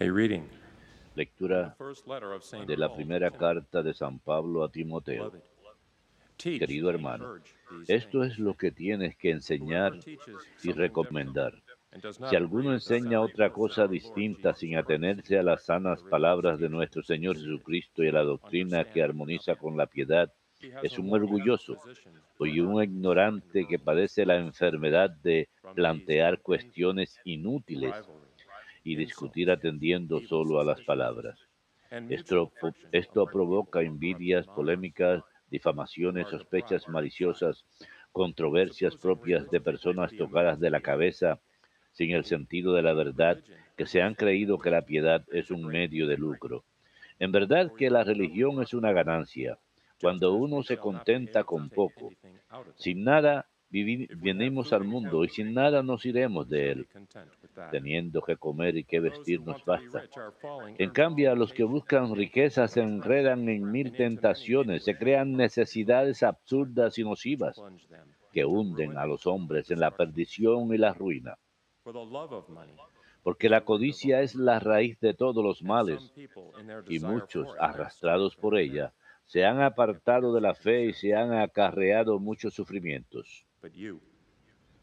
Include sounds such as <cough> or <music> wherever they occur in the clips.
A reading. Lectura de la primera carta de San Pablo a Timoteo. Querido hermano, Esto es lo que tienes que enseñar y recomendar. Si alguno enseña otra cosa distinta sin atenerse a las sanas palabras de nuestro Señor Jesucristo y a la doctrina que armoniza con la piedad, es un orgulloso y un ignorante que padece la enfermedad de plantear cuestiones inútiles y discutir atendiendo solo a las palabras. Esto, esto provoca envidias, polémicas, difamaciones, sospechas maliciosas, controversias propias de personas tocadas de la cabeza sin el sentido de la verdad, que se han creído que la piedad es un medio de lucro. En verdad que la religión es una ganancia, cuando uno se contenta con poco. Sin nada venimos al mundo y sin nada nos iremos de él. Teniendo que comer y que vestir nos basta. En cambio, a los que buscan riquezas se enredan en mil tentaciones, se crean necesidades absurdas y nocivas que hunden a los hombres en la perdición y la ruina. Porque la codicia es la raíz de todos los males y muchos, arrastrados por ella, se han apartado de la fe y se han acarreado muchos sufrimientos.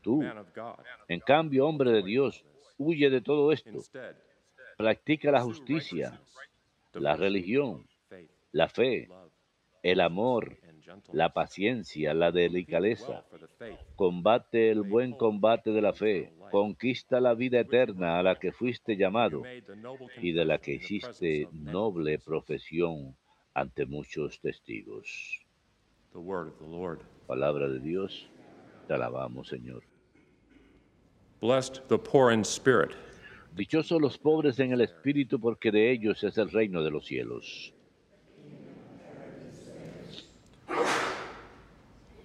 Tú, en cambio, hombre de Dios, huye de todo esto. Practica la justicia, la religión, la fe, el amor, la paciencia, la delicadeza. Combate el buen combate de la fe. Conquista la vida eterna a la que fuiste llamado y de la que hiciste noble profesión ante muchos testigos. Palabra de Dios, te alabamos, Señor. Blessed the poor in spirit, Dichosos los pobres en el espíritu, porque de ellos es el reino de los cielos.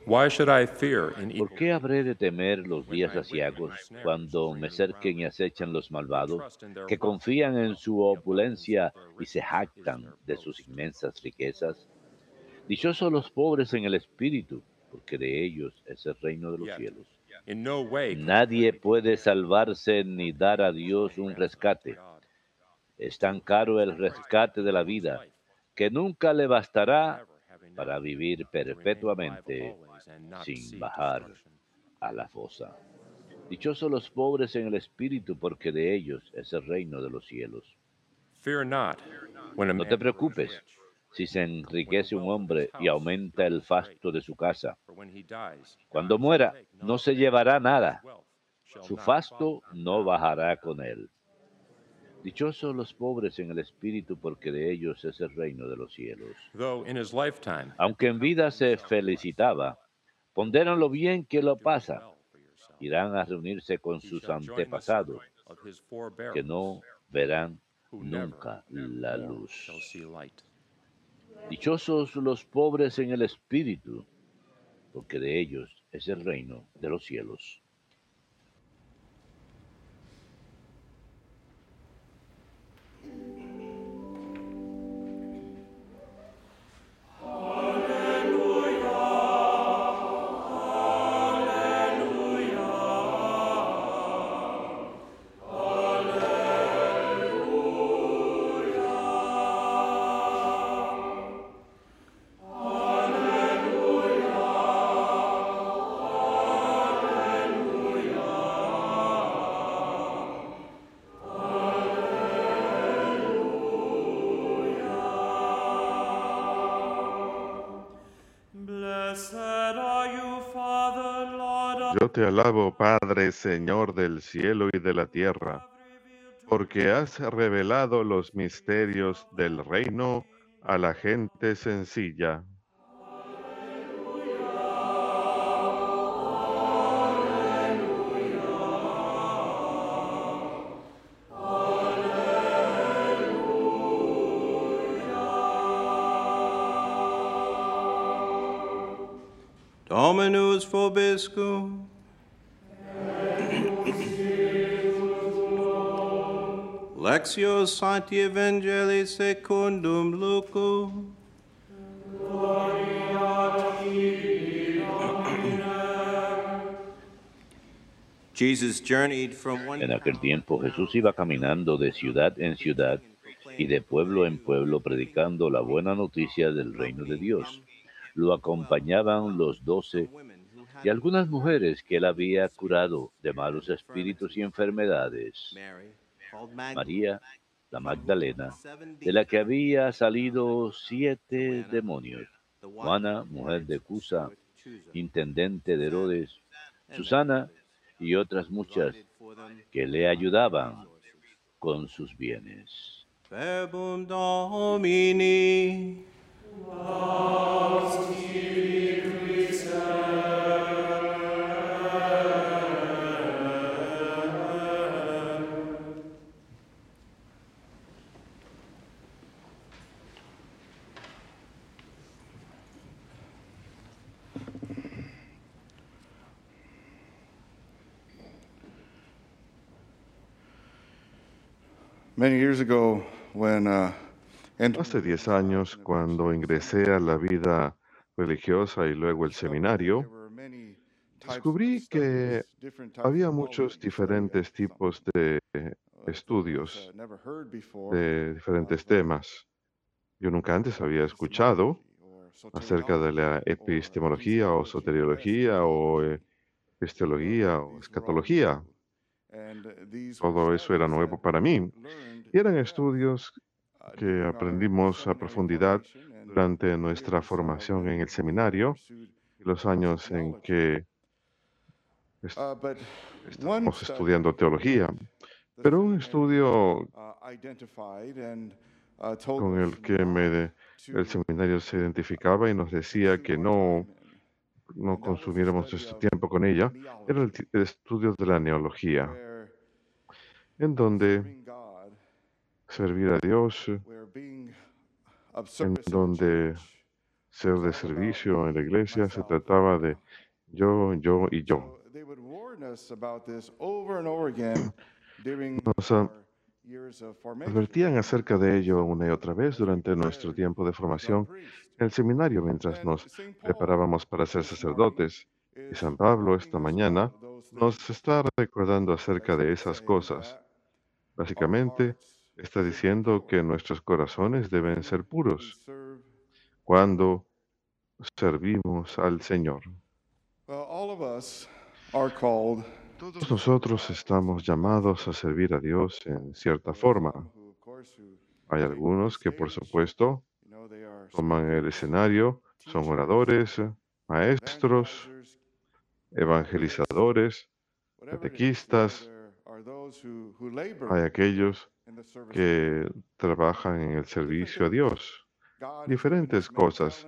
Why should I fear in ¿Por qué habré de temer los días aciagos cuando me cerquen y acechan los malvados, que confían en su opulencia y se jactan de sus inmensas riquezas? Dichosos los pobres en el espíritu, porque de ellos es el reino de los cielos. Nadie puede salvarse ni dar a Dios un rescate. Es tan caro el rescate de la vida que nunca le bastará para vivir perpetuamente sin bajar a la fosa. Dichosos los pobres en el espíritu, porque de ellos es el reino de los cielos. No te preocupes si se enriquece un hombre y aumenta el fasto de su casa. Cuando muera, no se llevará nada. Su fasto no bajará con él. Dichosos los pobres en el espíritu, porque de ellos es el reino de los cielos. Though in his lifetime Aunque en vida se felicitaba, ponderan lo bien que lo pasa. Irán a reunirse con sus antepasados, que no verán nunca la luz. Dichosos los pobres en el espíritu, porque de ellos es el reino de los cielos. Yo te alabo, Padre, Señor del cielo y de la tierra, porque has revelado los misterios del reino a la gente sencilla. Dominus vobiscum. Lectio Sancti Evangelii secundum Lucum. En aquel tiempo Jesús iba caminando de ciudad en ciudad y de pueblo en pueblo predicando la buena noticia del reino de Dios. Lo acompañaban los doce y algunas mujeres que él había curado de malos espíritus y enfermedades. María, la Magdalena, de la que había salido siete demonios. Juana, mujer de Cusa, intendente de Herodes, Susana y otras muchas que le ayudaban con sus bienes. Many years ago, when uh, Hace 10 años, cuando ingresé a la vida religiosa y luego el seminario, descubrí que había muchos diferentes tipos de estudios de diferentes temas. Yo nunca antes había escuchado acerca de la epistemología o soteriología o eh, epistemología o escatología. Todo eso era nuevo para mí. Y eran estudios que aprendimos a profundidad durante nuestra formación en el seminario y los años en que est- estábamos estudiando teología. Pero un estudio con el que el seminario se identificaba y nos decía que no, no consumiéramos nuestro tiempo con ella, era el estudio de la neología, en donde servir a Dios, en donde ser de servicio en la iglesia se trataba de yo, yo y yo. <clears throat> Nos advertían acerca de ello una y otra vez durante nuestro tiempo de formación en el seminario mientras nos preparábamos para ser sacerdotes. Y San Pablo esta mañana nos está recordando acerca de esas cosas. Básicamente, está diciendo que nuestros corazones deben ser puros cuando servimos al Señor. Todos nosotros estamos llamados a servir a Dios en cierta forma. Hay algunos que, por supuesto, toman el escenario, son oradores, maestros, evangelizadores, catequistas. Hay aquellos que trabajan en el servicio a Dios. Diferentes cosas.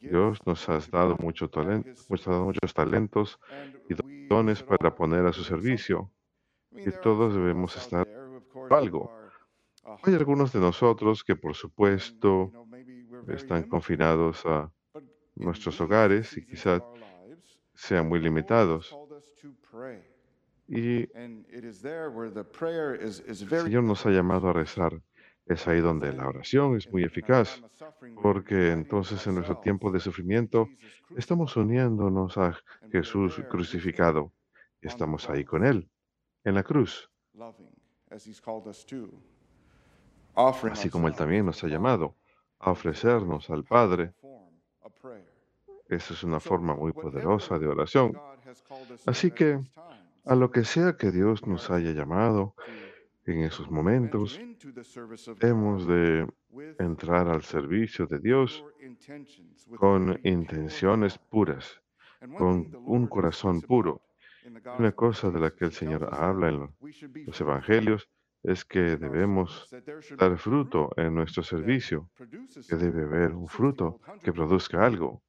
Dios nos ha dado mucho talento, nos ha dado muchos talentos y dones para poner a su servicio. Y todos debemos estar algo. Hay algunos de nosotros que, por supuesto, están confinados a nuestros hogares y quizás sean muy limitados. Y el Señor nos ha llamado a rezar. Es ahí donde la oración es muy eficaz, porque entonces en nuestro tiempo de sufrimiento estamos uniéndonos a Jesús crucificado estamos ahí con Él, en la cruz, así como Él también nos ha llamado a ofrecernos al Padre. Esa es una forma muy poderosa de oración. Así que a lo que sea que Dios nos haya llamado en esos momentos, hemos de entrar al servicio de Dios con intenciones puras, con un corazón puro. Una cosa de la que el Señor habla en lo- los evangelios es que debemos dar fruto en nuestro servicio, que debe haber un fruto que produzca algo.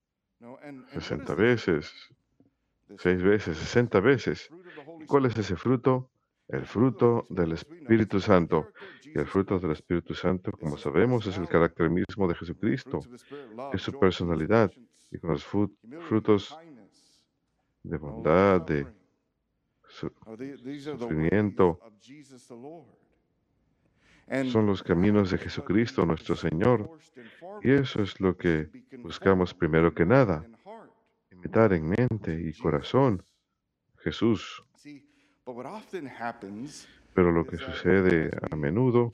60 veces, 6 veces, 60 veces. ¿Y cuál es ese fruto? El fruto del Espíritu Santo. Y el fruto del Espíritu Santo, como sabemos, es el carácter mismo de Jesucristo, es su personalidad. Y con los fru- frutos de bondad, de su- sufrimiento, son los caminos de Jesucristo, nuestro Señor. Y eso es lo que buscamos primero que nada, imitar en mente y corazón Jesús. Pero lo que sucede a menudo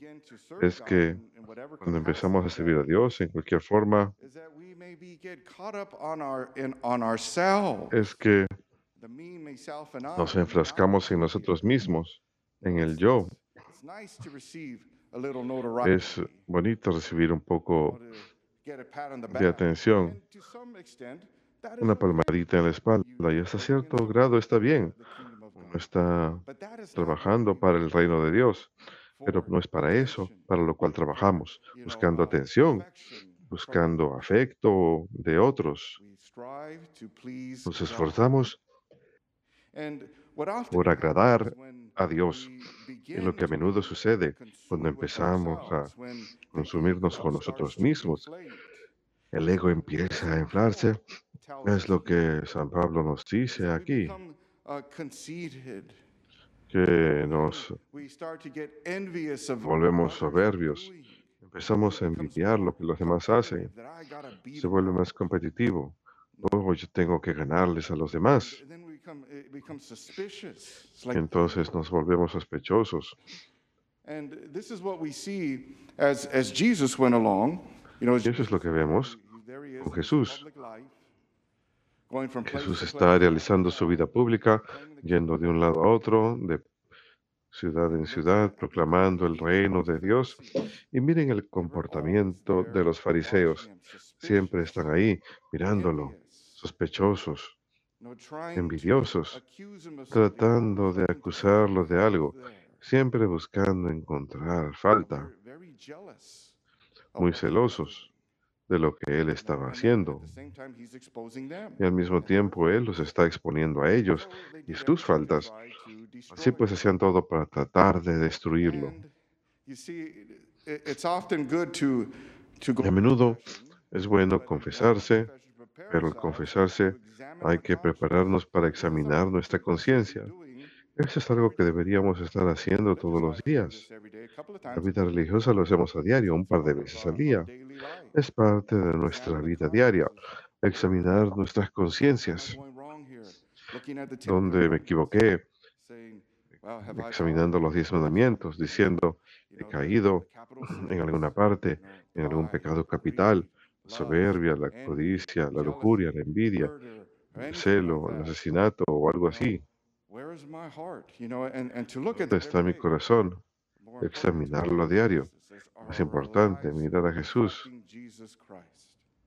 es que cuando empezamos a servir a Dios en cualquier forma, es que nos enfrascamos en nosotros mismos, en el yo. Es bonito recibir un poco de atención, una palmadita en la espalda y hasta cierto grado está bien. Uno está trabajando para el reino de Dios, pero no es para eso, para lo cual trabajamos, buscando atención, buscando afecto de otros. Nos esforzamos por agradar a Dios. Y lo que a menudo sucede cuando empezamos a consumirnos con nosotros mismos, el ego empieza a inflarse. Es lo que San Pablo nos dice aquí, que nos volvemos soberbios, empezamos a envidiar lo que los demás hacen, se vuelve más competitivo. Oh, yo tengo que ganarles a los demás. Entonces nos volvemos sospechosos. Y eso es lo que vemos con Jesús. Jesús está realizando su vida pública, yendo de un lado a otro, de ciudad en ciudad, proclamando el reino de Dios. Y miren el comportamiento de los fariseos. Siempre están ahí mirándolo, sospechosos, envidiosos, tratando de acusarlo de algo, siempre buscando encontrar falta, muy celosos de lo que él estaba haciendo. Y al mismo tiempo él los está exponiendo a ellos y sus faltas. Así pues hacían todo para tratar de destruirlo. Y a menudo es bueno confesarse, pero al confesarse hay que prepararnos para examinar nuestra conciencia. Eso es algo que deberíamos estar haciendo todos los días. La vida religiosa lo hacemos a diario, un par de veces al día. Es parte de nuestra vida diaria, examinar nuestras conciencias. Donde me equivoqué, examinando los diez mandamientos, diciendo, he caído <clears throat> en alguna parte, en algún pecado capital, soberbia, la codicia, la lujuria, la envidia, el celo, el asesinato o algo así. ¿Dónde está mi corazón? Examinarlo a diario. Es importante mirar a Jesús.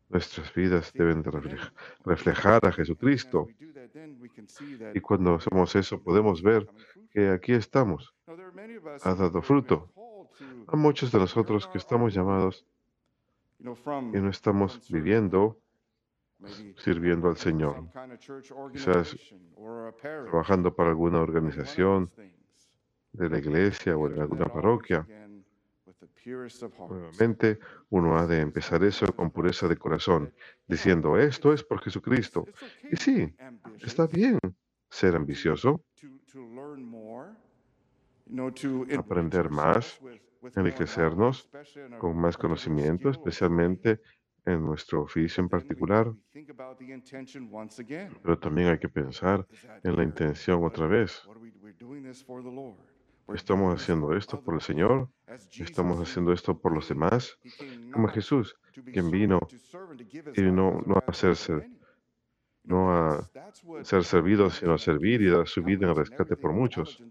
Nuestras vidas deben reflejar a Jesucristo. Y cuando hacemos eso podemos ver que aquí estamos. Ha dado fruto. A muchos de nosotros que estamos llamados y no estamos viviendo sirviendo al Señor, quizás trabajando para alguna organización de la iglesia o en alguna parroquia. Nuevamente, uno ha de empezar eso con pureza de corazón, diciendo, esto es por Jesucristo. Y sí, está bien ser ambicioso, aprender más, enriquecernos con más conocimiento, especialmente en nuestro oficio en particular, pero también hay que pensar en la intención otra vez. ¿Estamos haciendo esto por el Señor? ¿Estamos haciendo esto por los demás? Como Jesús, quien vino y no, no a ser, no a ser servido, sino a servir y dar su vida en rescate por muchos.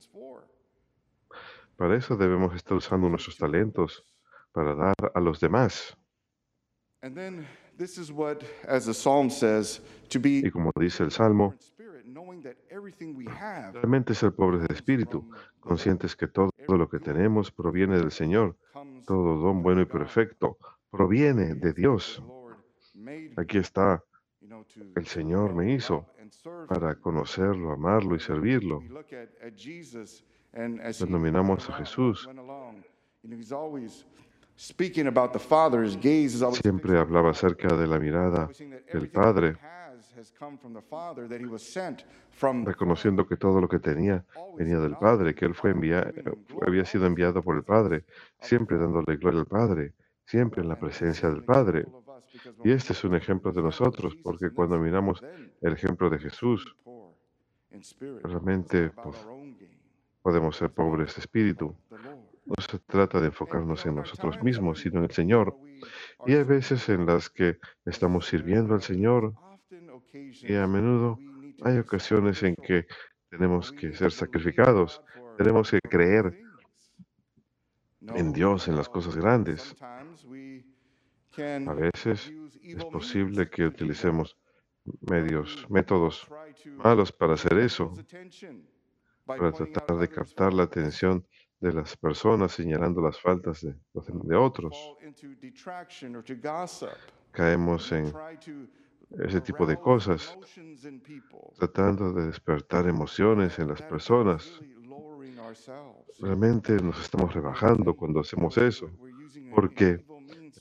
Para eso debemos estar usando nuestros talentos para dar a los demás. Y como dice el Salmo, realmente ser pobres de espíritu, conscientes que todo lo que tenemos proviene del Señor, todo don bueno y perfecto proviene de Dios. Aquí está, el Señor me hizo para conocerlo, amarlo y servirlo. Cuando miramos a Jesús, Siempre hablaba acerca de la mirada del Padre, reconociendo que todo lo que tenía venía del Padre, que Él fue había sido enviado por el Padre, siempre dándole gloria al Padre, siempre en la presencia del Padre. Y este es un ejemplo de nosotros, porque cuando miramos el ejemplo de Jesús, realmente pues, podemos ser pobres de espíritu. No se trata de enfocarnos en nosotros mismos, sino en el Señor. Y hay veces en las que estamos sirviendo al Señor y a menudo hay ocasiones en que tenemos que ser sacrificados, tenemos que creer en Dios, en las cosas grandes. A veces es posible que utilicemos medios, métodos malos para hacer eso, para tratar de captar la atención de las personas señalando las faltas de, de otros. Caemos en ese tipo de cosas, tratando de despertar emociones en las personas. Realmente nos estamos rebajando cuando hacemos eso, porque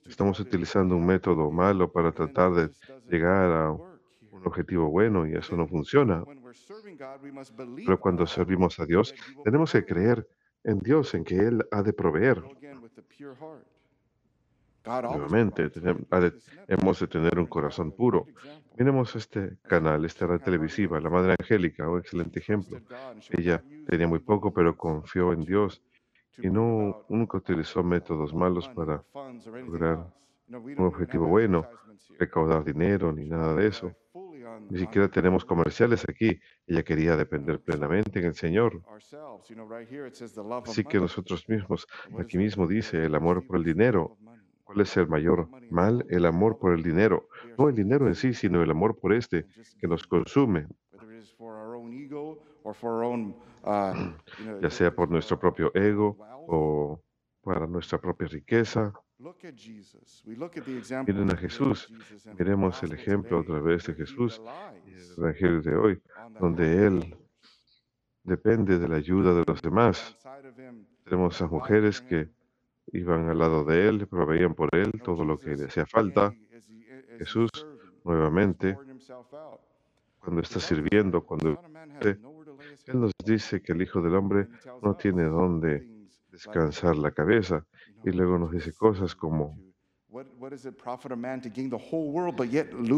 estamos utilizando un método malo para tratar de llegar a un objetivo bueno y eso no funciona. Pero cuando servimos a Dios, tenemos que creer en Dios, en que Él ha de proveer. Nuevamente, hemos de tener un corazón puro. Miremos este canal, esta red televisiva, la Madre Angélica, un excelente ejemplo. Ella tenía muy poco, pero confió en Dios y no nunca utilizó métodos malos para lograr un objetivo bueno, recaudar dinero ni nada de eso. Ni siquiera tenemos comerciales aquí. Ella quería depender plenamente en el Señor. Así que nosotros mismos, aquí mismo dice el amor por el dinero. ¿Cuál es el mayor mal? El amor por el dinero. No el dinero en sí, sino el amor por este que nos consume. Ya sea por nuestro propio ego o para nuestra propia riqueza. Miren a Jesús, miremos el ejemplo a través de Jesús el Evangelio de hoy, donde Él depende de la ayuda de los demás. Tenemos a mujeres que iban al lado de él, proveían por él todo lo que le hacía falta. Jesús, nuevamente, cuando está sirviendo, cuando Él nos dice que el Hijo del Hombre no tiene dónde descansar la cabeza y luego nos dice cosas como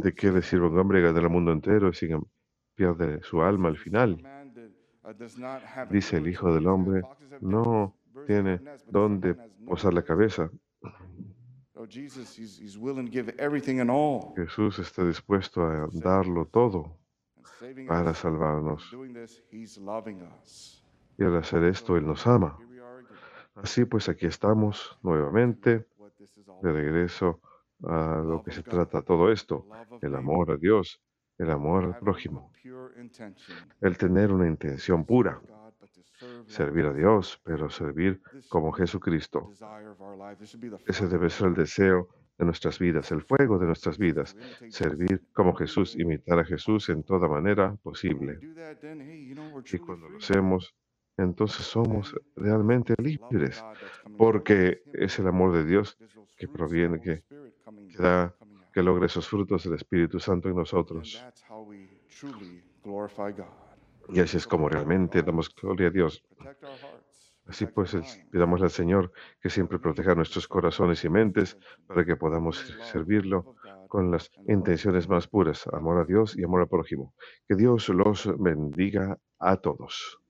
¿de qué le sirve un hombre ganar el mundo entero y sin pierde su alma al final? Dice el Hijo del Hombre, no tiene dónde posar la cabeza. Jesús está dispuesto a darlo todo para salvarnos. Y al hacer esto, Él nos ama. Así pues, aquí estamos nuevamente, de regreso a lo que se trata todo esto, el amor a Dios, el amor al prójimo, el tener una intención pura servir a Dios, pero servir como Jesucristo. Ese debe ser el deseo de nuestras vidas, el fuego de nuestras vidas, servir como Jesús, imitar a Jesús en toda manera posible. Y cuando lo hacemos, entonces somos realmente libres, porque es el amor de Dios que proviene, que, que da, que logra esos frutos del Espíritu Santo en nosotros. Y así es como realmente damos gloria a Dios. Así pues, pidamos al Señor que siempre proteja nuestros corazones y mentes para que podamos servirlo con las intenciones más puras, amor a Dios y amor al prójimo. Que Dios los bendiga a todos.